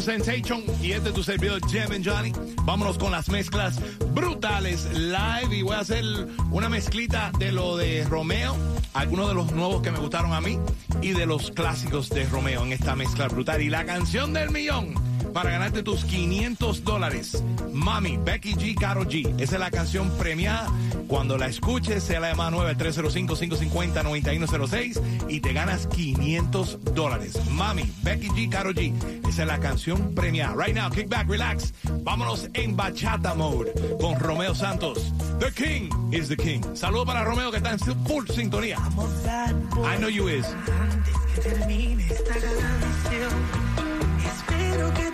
Sensation y este es tu servidor Jem and Johnny. Vámonos con las mezclas brutales live y voy a hacer una mezclita de lo de Romeo, algunos de los nuevos que me gustaron a mí y de los clásicos de Romeo en esta mezcla brutal. Y la canción del millón para ganarte tus 500 dólares. Mami, Becky G, Caro G. Esa es la canción premiada. Cuando la escuches, sea la llamada 9-305-550-9106 y te ganas 500 dólares. Mami, Becky G, Caro G. Esa es la canción premiada. Right now, kick back, relax. Vámonos en bachata mode con Romeo Santos. The King is the King. Saludos para Romeo que está en full sintonía. I know you is. Antes que termine esta canción, espero que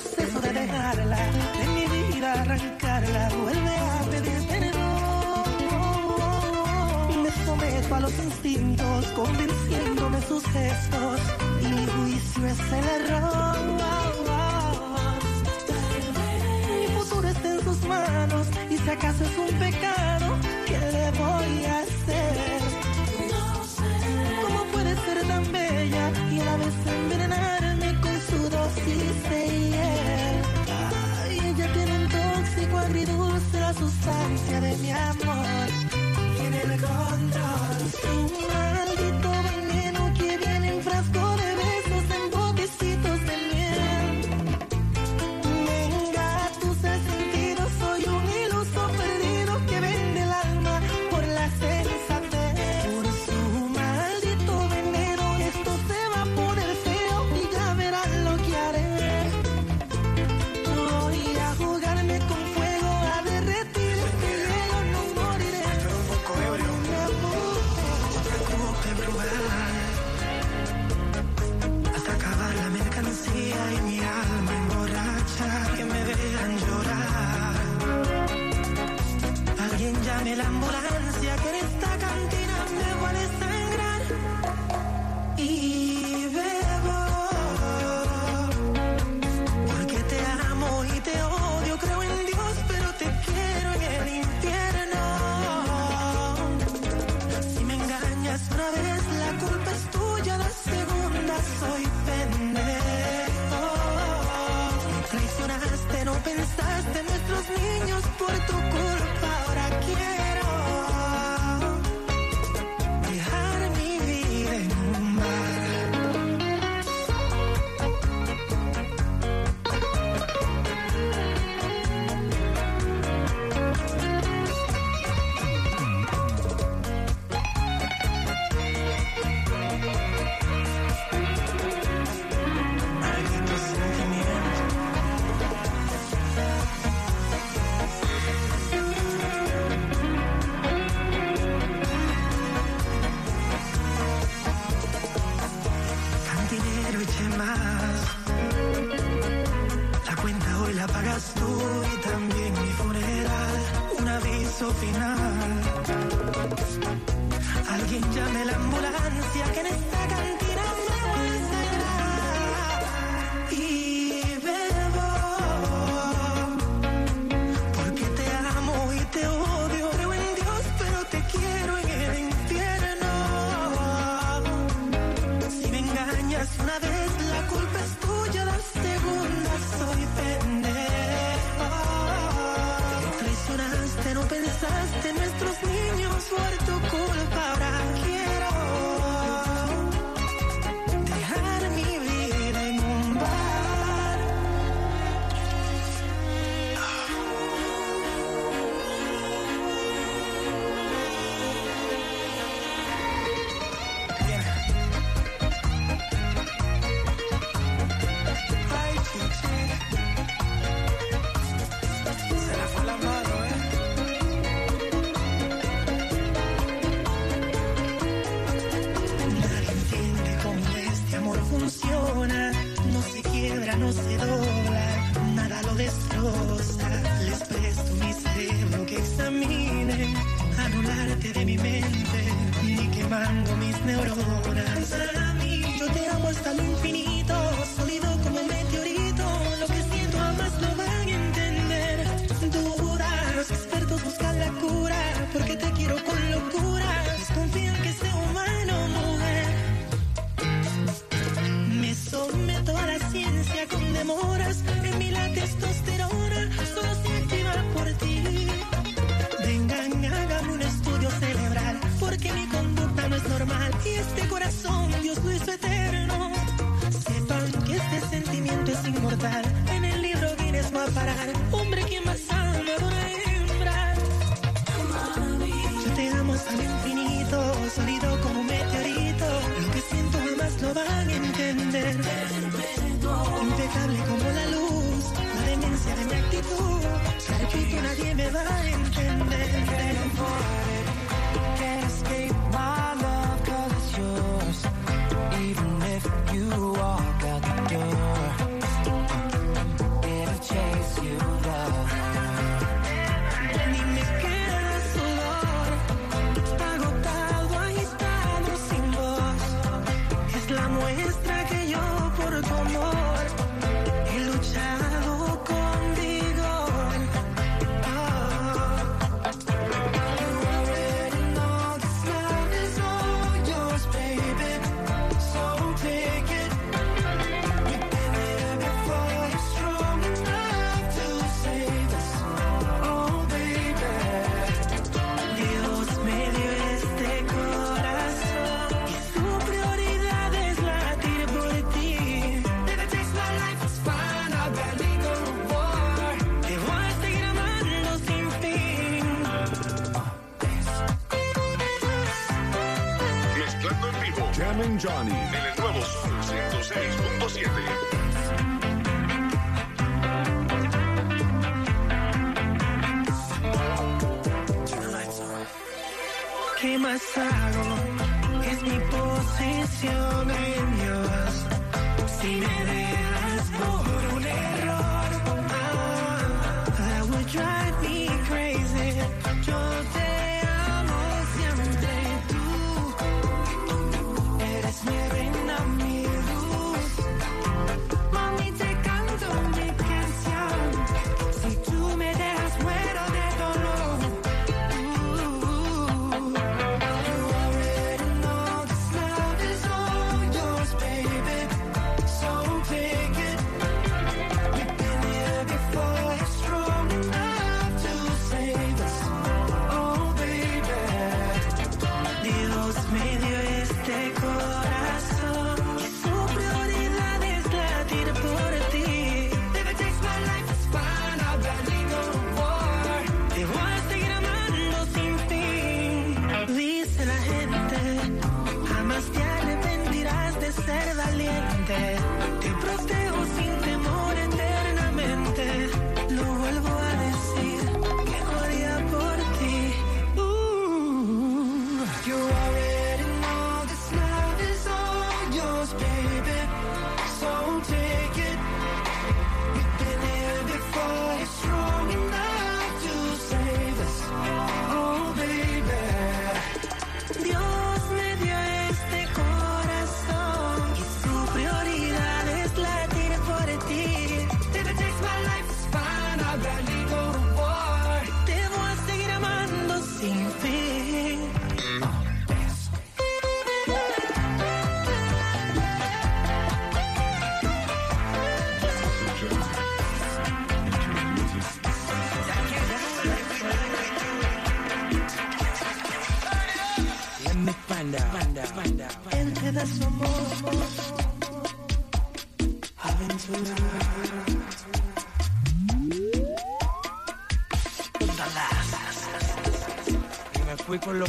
proceso de dejarla, de mi vida arrancarla, vuelve a pedir perdón. Me someto a los instintos, convenciéndome sus gestos, y mi juicio es el error. Mi futuro está en sus manos, y si acaso es un pecado, su hiel? Ay, ella tiene un tóxico agridulce, la sustancia de mi amor. Tiene el control. Un maldito veneno la ambulancia que me sacan inmortal. En el libro Guinness va a parar. no more. Johnny. En el nuevo Sol 106.7. Que más hago es mi posición en Dios. Si me dejas por un error, ah, I will try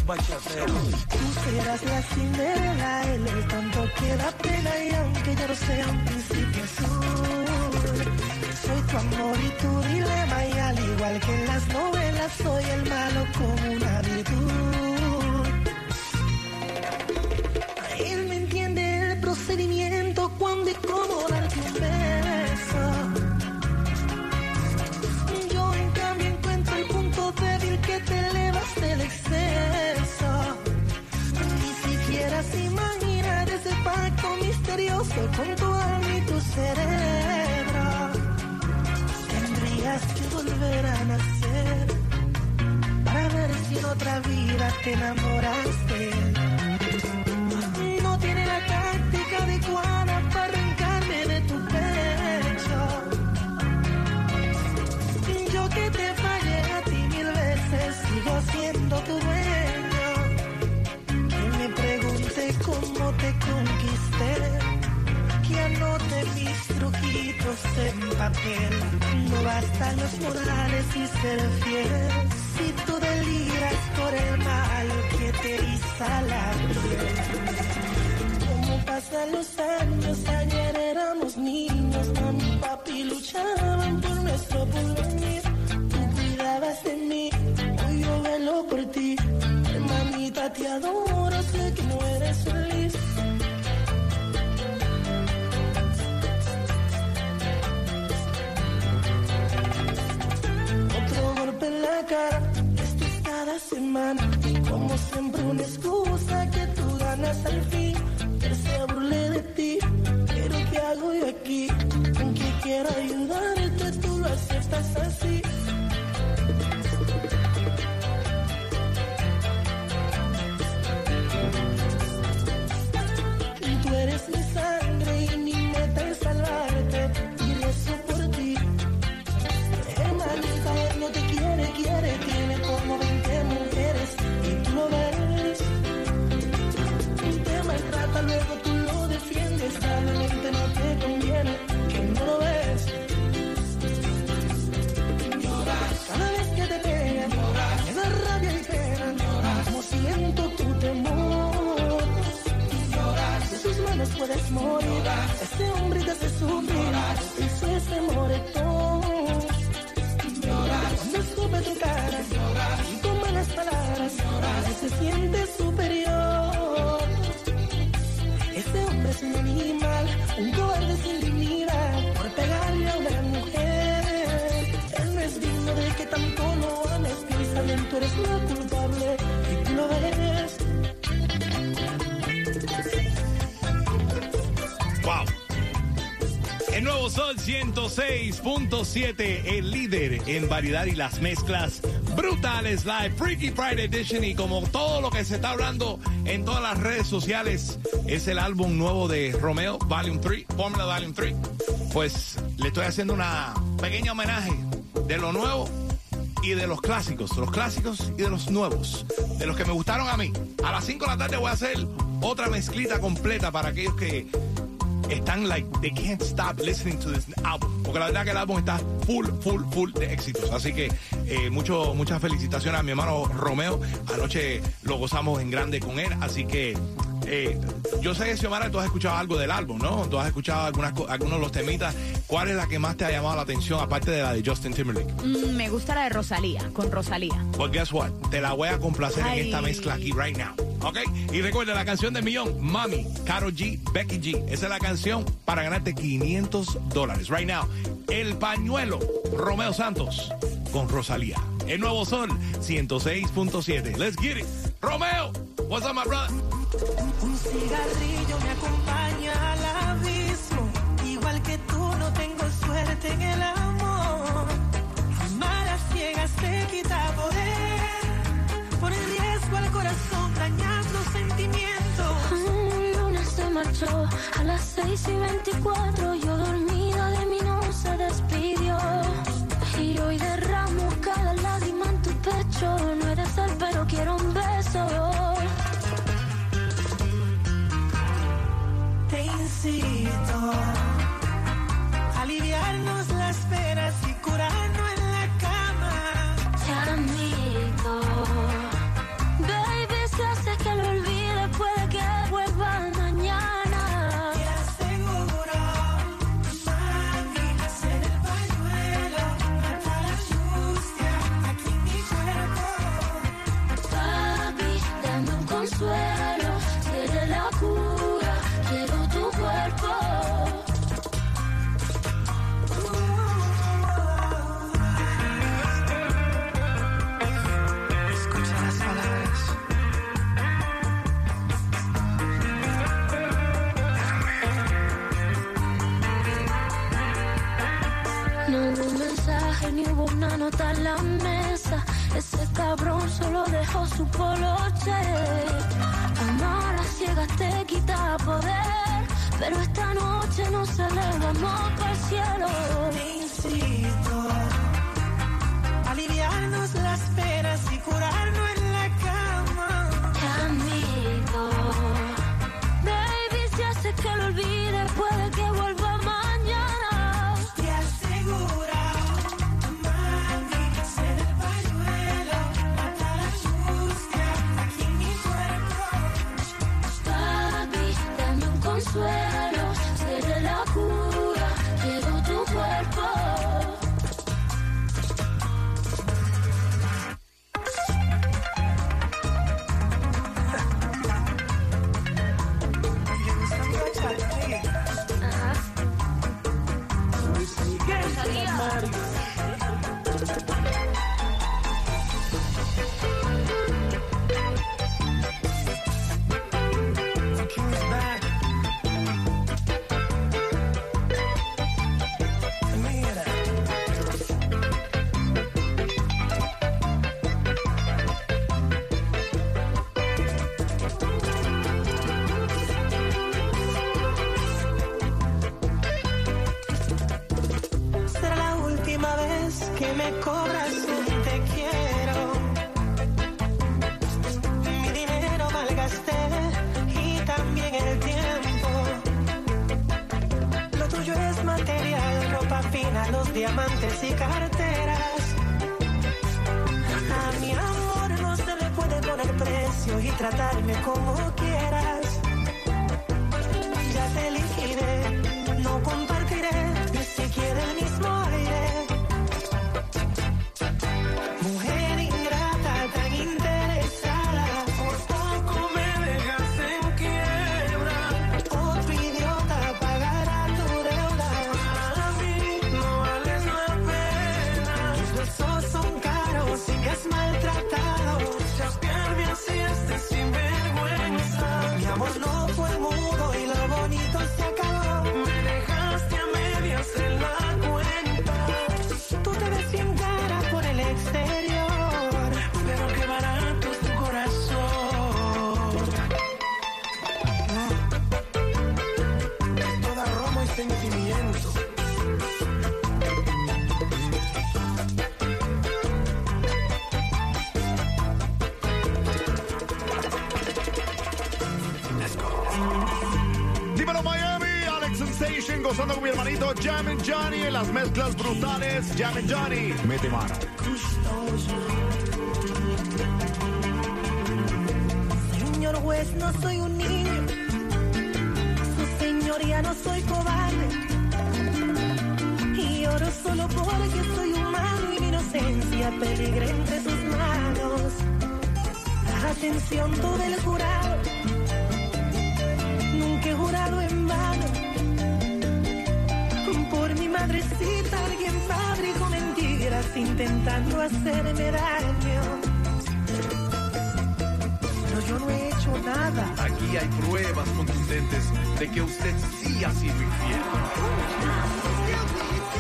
bachaceros. Tú serás la cinderela, el tanto que Si tú deliras por el mal que te eriza la piel. Como pasan los años, ayer éramos niños, mami y papi luchaban por nuestro porvenir. Tú cuidabas de mí, hoy yo velo por ti. Hermanita, te adoro, sé que no eres feliz. La cara, esto es cada semana. Como siempre una excusa que tú ganas al fin. Él se burle de ti, pero ¿qué hago yo aquí? Aunque quiero ayudarte, tú lo aceptas así. Sol 106.7, el líder en variedad y las mezclas brutales live, Freaky Friday Edition y como todo lo que se está hablando en todas las redes sociales es el álbum nuevo de Romeo, Volume 3, Formula Volume 3. Pues le estoy haciendo una pequeña homenaje de lo nuevo y de los clásicos, los clásicos y de los nuevos, de los que me gustaron a mí. A las 5 de la tarde voy a hacer otra mezclita completa para aquellos que están like, they can't stop listening to this album. Porque la verdad que el álbum está full, full, full de éxitos. Así que eh, mucho, muchas felicitaciones a mi hermano Romeo. Anoche lo gozamos en grande con él. Así que eh, yo sé, Xiomara, tú has escuchado algo del álbum, ¿no? Tú has escuchado algunas, algunos de los temitas. ¿Cuál es la que más te ha llamado la atención, aparte de la de Justin Timberlake? Mm, me gusta la de Rosalía, con Rosalía. Pues guess what? Te la voy a complacer Ay. en esta mezcla aquí right now. ¿Ok? Y recuerda la canción de millón, Mami, Caro G, Becky G. Esa es la canción para ganarte 500 dólares. Right now, El Pañuelo, Romeo Santos con Rosalía. El Nuevo Sol, 106.7. Let's get it. Romeo, what's up, my brother? Un cigarrillo me acompaña al abismo. Igual que tú, no tengo suerte en el amor. Amar a ciegas te quita poder. a las 6 y 24. Yo dormida de mí no se despidió. Giro y derramo cada lágrima en tu pecho. No eres él, pero quiero un beso. Te incito a aliviarnos las penas y curarnos. Mensaje ni hubo una nota en la mesa. Ese cabrón solo dejó su poloche. Amar a ciegas te quita poder. Pero esta noche nos elevamos para el cielo. Necesito aliviarnos diamantes y carteras. A mi amor no se le puede poner precio y tratarme como quieras. Jam Johnny en las mezclas brutales. Jam and Johnny, mete mano. Señor juez, no soy un niño. Su señoría no soy cobarde. Y lloro solo porque soy humano y mi inocencia peligra entre sus manos. Atención todo el jurado. Intentando hacerme daño. Pero yo no he hecho nada. Aquí hay pruebas contundentes de que usted sí ha sido infiel.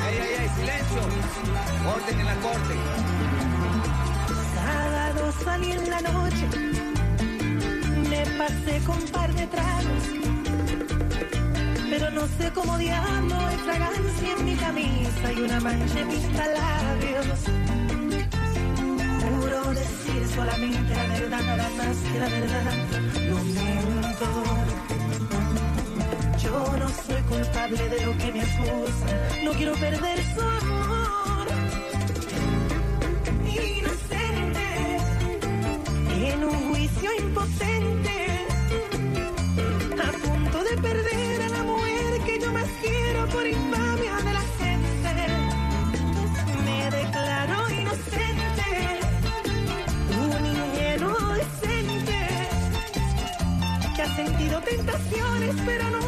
¡Ey, ey, ey! ¡Silencio! Orden en la corte. Sábado salí en la noche, me pasé con par de tragos, pero no sé cómo diablo hay fragancia en mi camisa y una mancha en mis labios. Juro decir solamente la verdad, nada más que la verdad. Lo miento. Yo no no soy culpable de lo que me acusan. No quiero perder su amor. Inocente, en un juicio impotente. Sentido tentaciones, pero nunca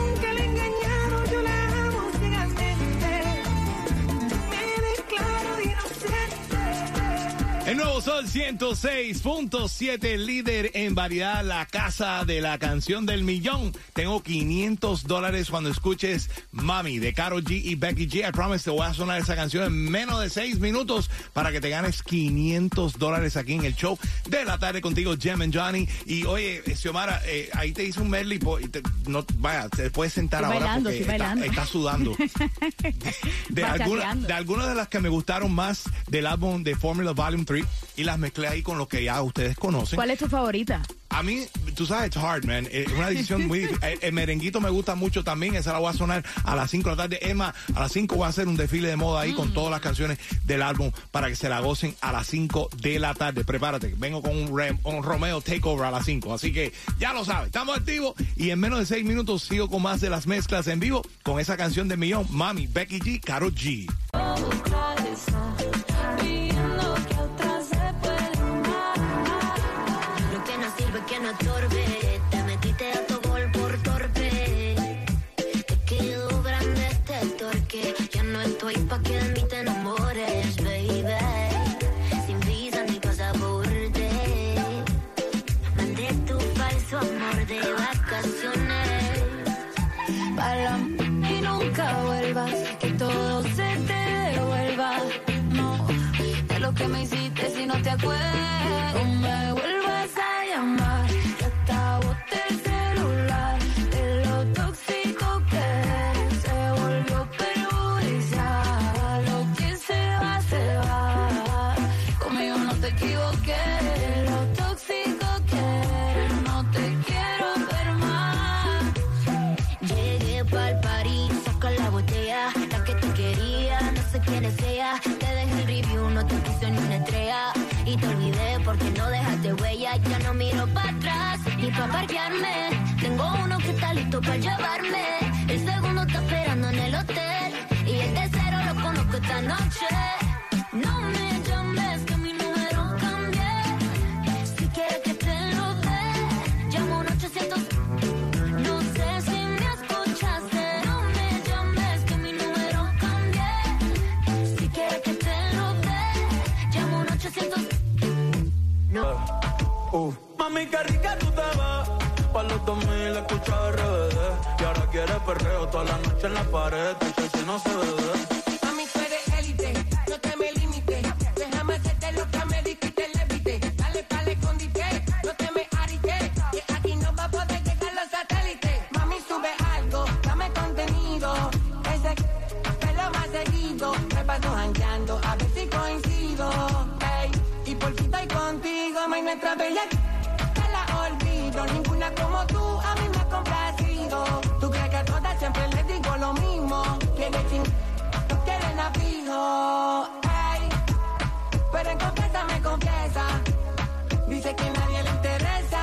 nuevo Sol 106.7, líder en variedad, la casa de la canción del millón. Tengo 500 dólares cuando escuches Mami de Karol G y Becky G. I promise te voy a sonar esa canción en menos de 6 minutos para que te ganes 500 dólares aquí en el show de la tarde contigo, Jem and Johnny. Y oye, Xiomara, eh, ahí te hice un medley. po- y te- no, vaya, te puedes sentar Estoy ahora bailando, porque está, sudando. de, alguna- Bachateando. de algunas de las que me gustaron más del álbum de Formula Volume 3 y las mezclé ahí con lo que ya ustedes conocen. ¿Cuál es tu favorita? A mí, tú sabes, it's hard, man. Es una decisión muy difícil. El, el merenguito me gusta mucho también. Esa la voy a sonar a las 5 de la tarde. Emma, a las 5 voy a hacer un desfile de moda ahí con todas las canciones del álbum para que se la gocen a las 5 de la tarde. Prepárate, vengo con un, Rem- un Romeo Takeover a las 5. Así que ya lo sabes, estamos activos y en menos de 6 minutos sigo con más de las mezclas en vivo con esa canción de millón, Mami, Becky G, Karol G. Te metiste a tu gol por torpe. Te quedó grande este torque. Ya no estoy pa' que de mí te enamores, baby. Sin visa ni pasaporte. Mandé tu falso amor de vacaciones. Baila y nunca vuelvas, que todo se te devuelva. No, de lo que me hiciste si no te acuerdas. Para atrás, ni pa' parquearme. Tengo uno que está listo para llevarme. El segundo está esperando en el hotel. Y el tercero lo conozco esta noche. No me llames que mi número cambié. Si quieres que te lo dé, llamo un 800 no sé si me escuchaste, no me llames que mi número cambié. Si quieres que te lo dé, llamo un 800. No. Uh. Mami, qué rica tú te ves. Pa' los 2000 escucha RBD. Y ahora quieres perreo toda la noche en la pared. Que si no se. Mami, tú eres élite, no te me limites. Déjame hacerte lo que me dijiste, levite. Dale pa'l escondite, no te me arites. Que aquí no va a poder llegar los satélites. Mami, sube algo, dame contenido. Ese pelo más seguido. Me paso jangueando, a ver si coincido. Ey, y por fin estoy contigo, mami, nuestra bella. Como tú a mí me ha complacido. Tú crees que a todas siempre les digo lo mismo. Quieres ching no quieren la fijo. Pero en confianza me confiesa. Dice que a nadie le interesa,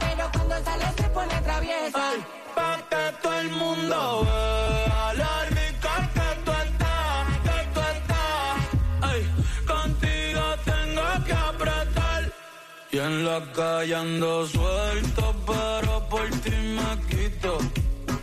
pero cuando sale se pone traviesa. Ay, pa' todo el mundo en la calle ando suelto, pero por ti me quito.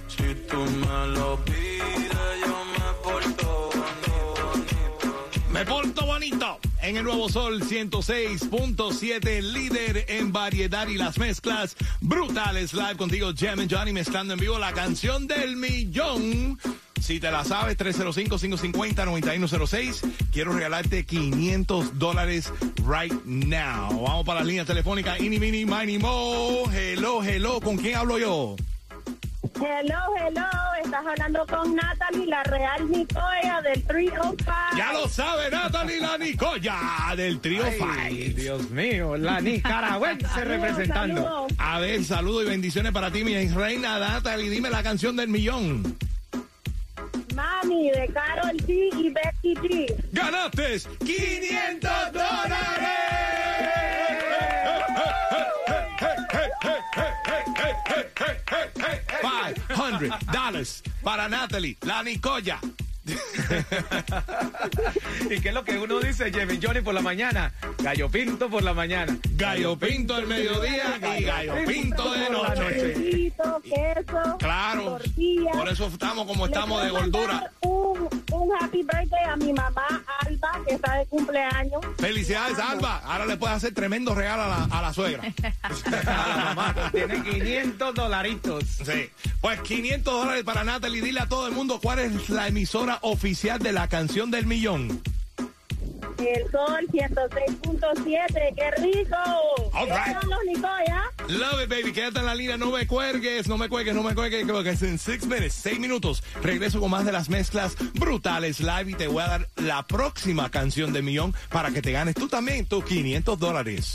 Si tú me lo pides, yo me porto bonito. Me porto bonito. En el Nuevo Sol 106.7, líder en variedad y las mezclas brutales. Live contigo, Jem and Johnny, mezclando en vivo la canción del millón. Si te la sabes, 305-550-9106. Quiero regalarte 500 dólares right now. Vamos para las líneas telefónicas. Ini, mini, mini, mo. Hello, hello. ¿Con quién hablo yo? Hello, hello, estás hablando con Natalie, la real Nicoya del 305. Ya lo sabe Natalie la Nicoya del trío Ay, Five. Dios mío, la nicaragüense representando. saludos. A ver, saludos y bendiciones para ti, mi reina Natalie. Dime la canción del millón. Money de Carol G y Becky G. ¡Ganaste 500 dólares! $500 para Natalie, la Nicoya. ¿Y qué es lo que uno dice, Jimmy Johnny por la mañana? Gallo pinto por la mañana. Gallo pinto al mediodía y gallo pinto de noche. Queso, Claro, tortilla. por eso estamos como estamos de gordura. Un, un happy birthday a mi mamá Alba, que está de cumpleaños. Felicidades, Alba. Ahora le puedes hacer tremendo regalo a la, a la suegra. La mamá tiene 500 dolaritos. Sí. Pues 500 dólares para Natalie. Dile a todo el mundo cuál es la emisora oficial de la canción del millón. El sol 106.7, qué rico. All right. Son los Nicoya. Love it, baby. Quédate en la línea. No me cuelgues, no me cuelgues, no me cuelgues. Creo que es en 6 minutes, 6 minutos. Regreso con más de las mezclas brutales live y te voy a dar la próxima canción del millón para que te ganes tú también tus 500 dólares.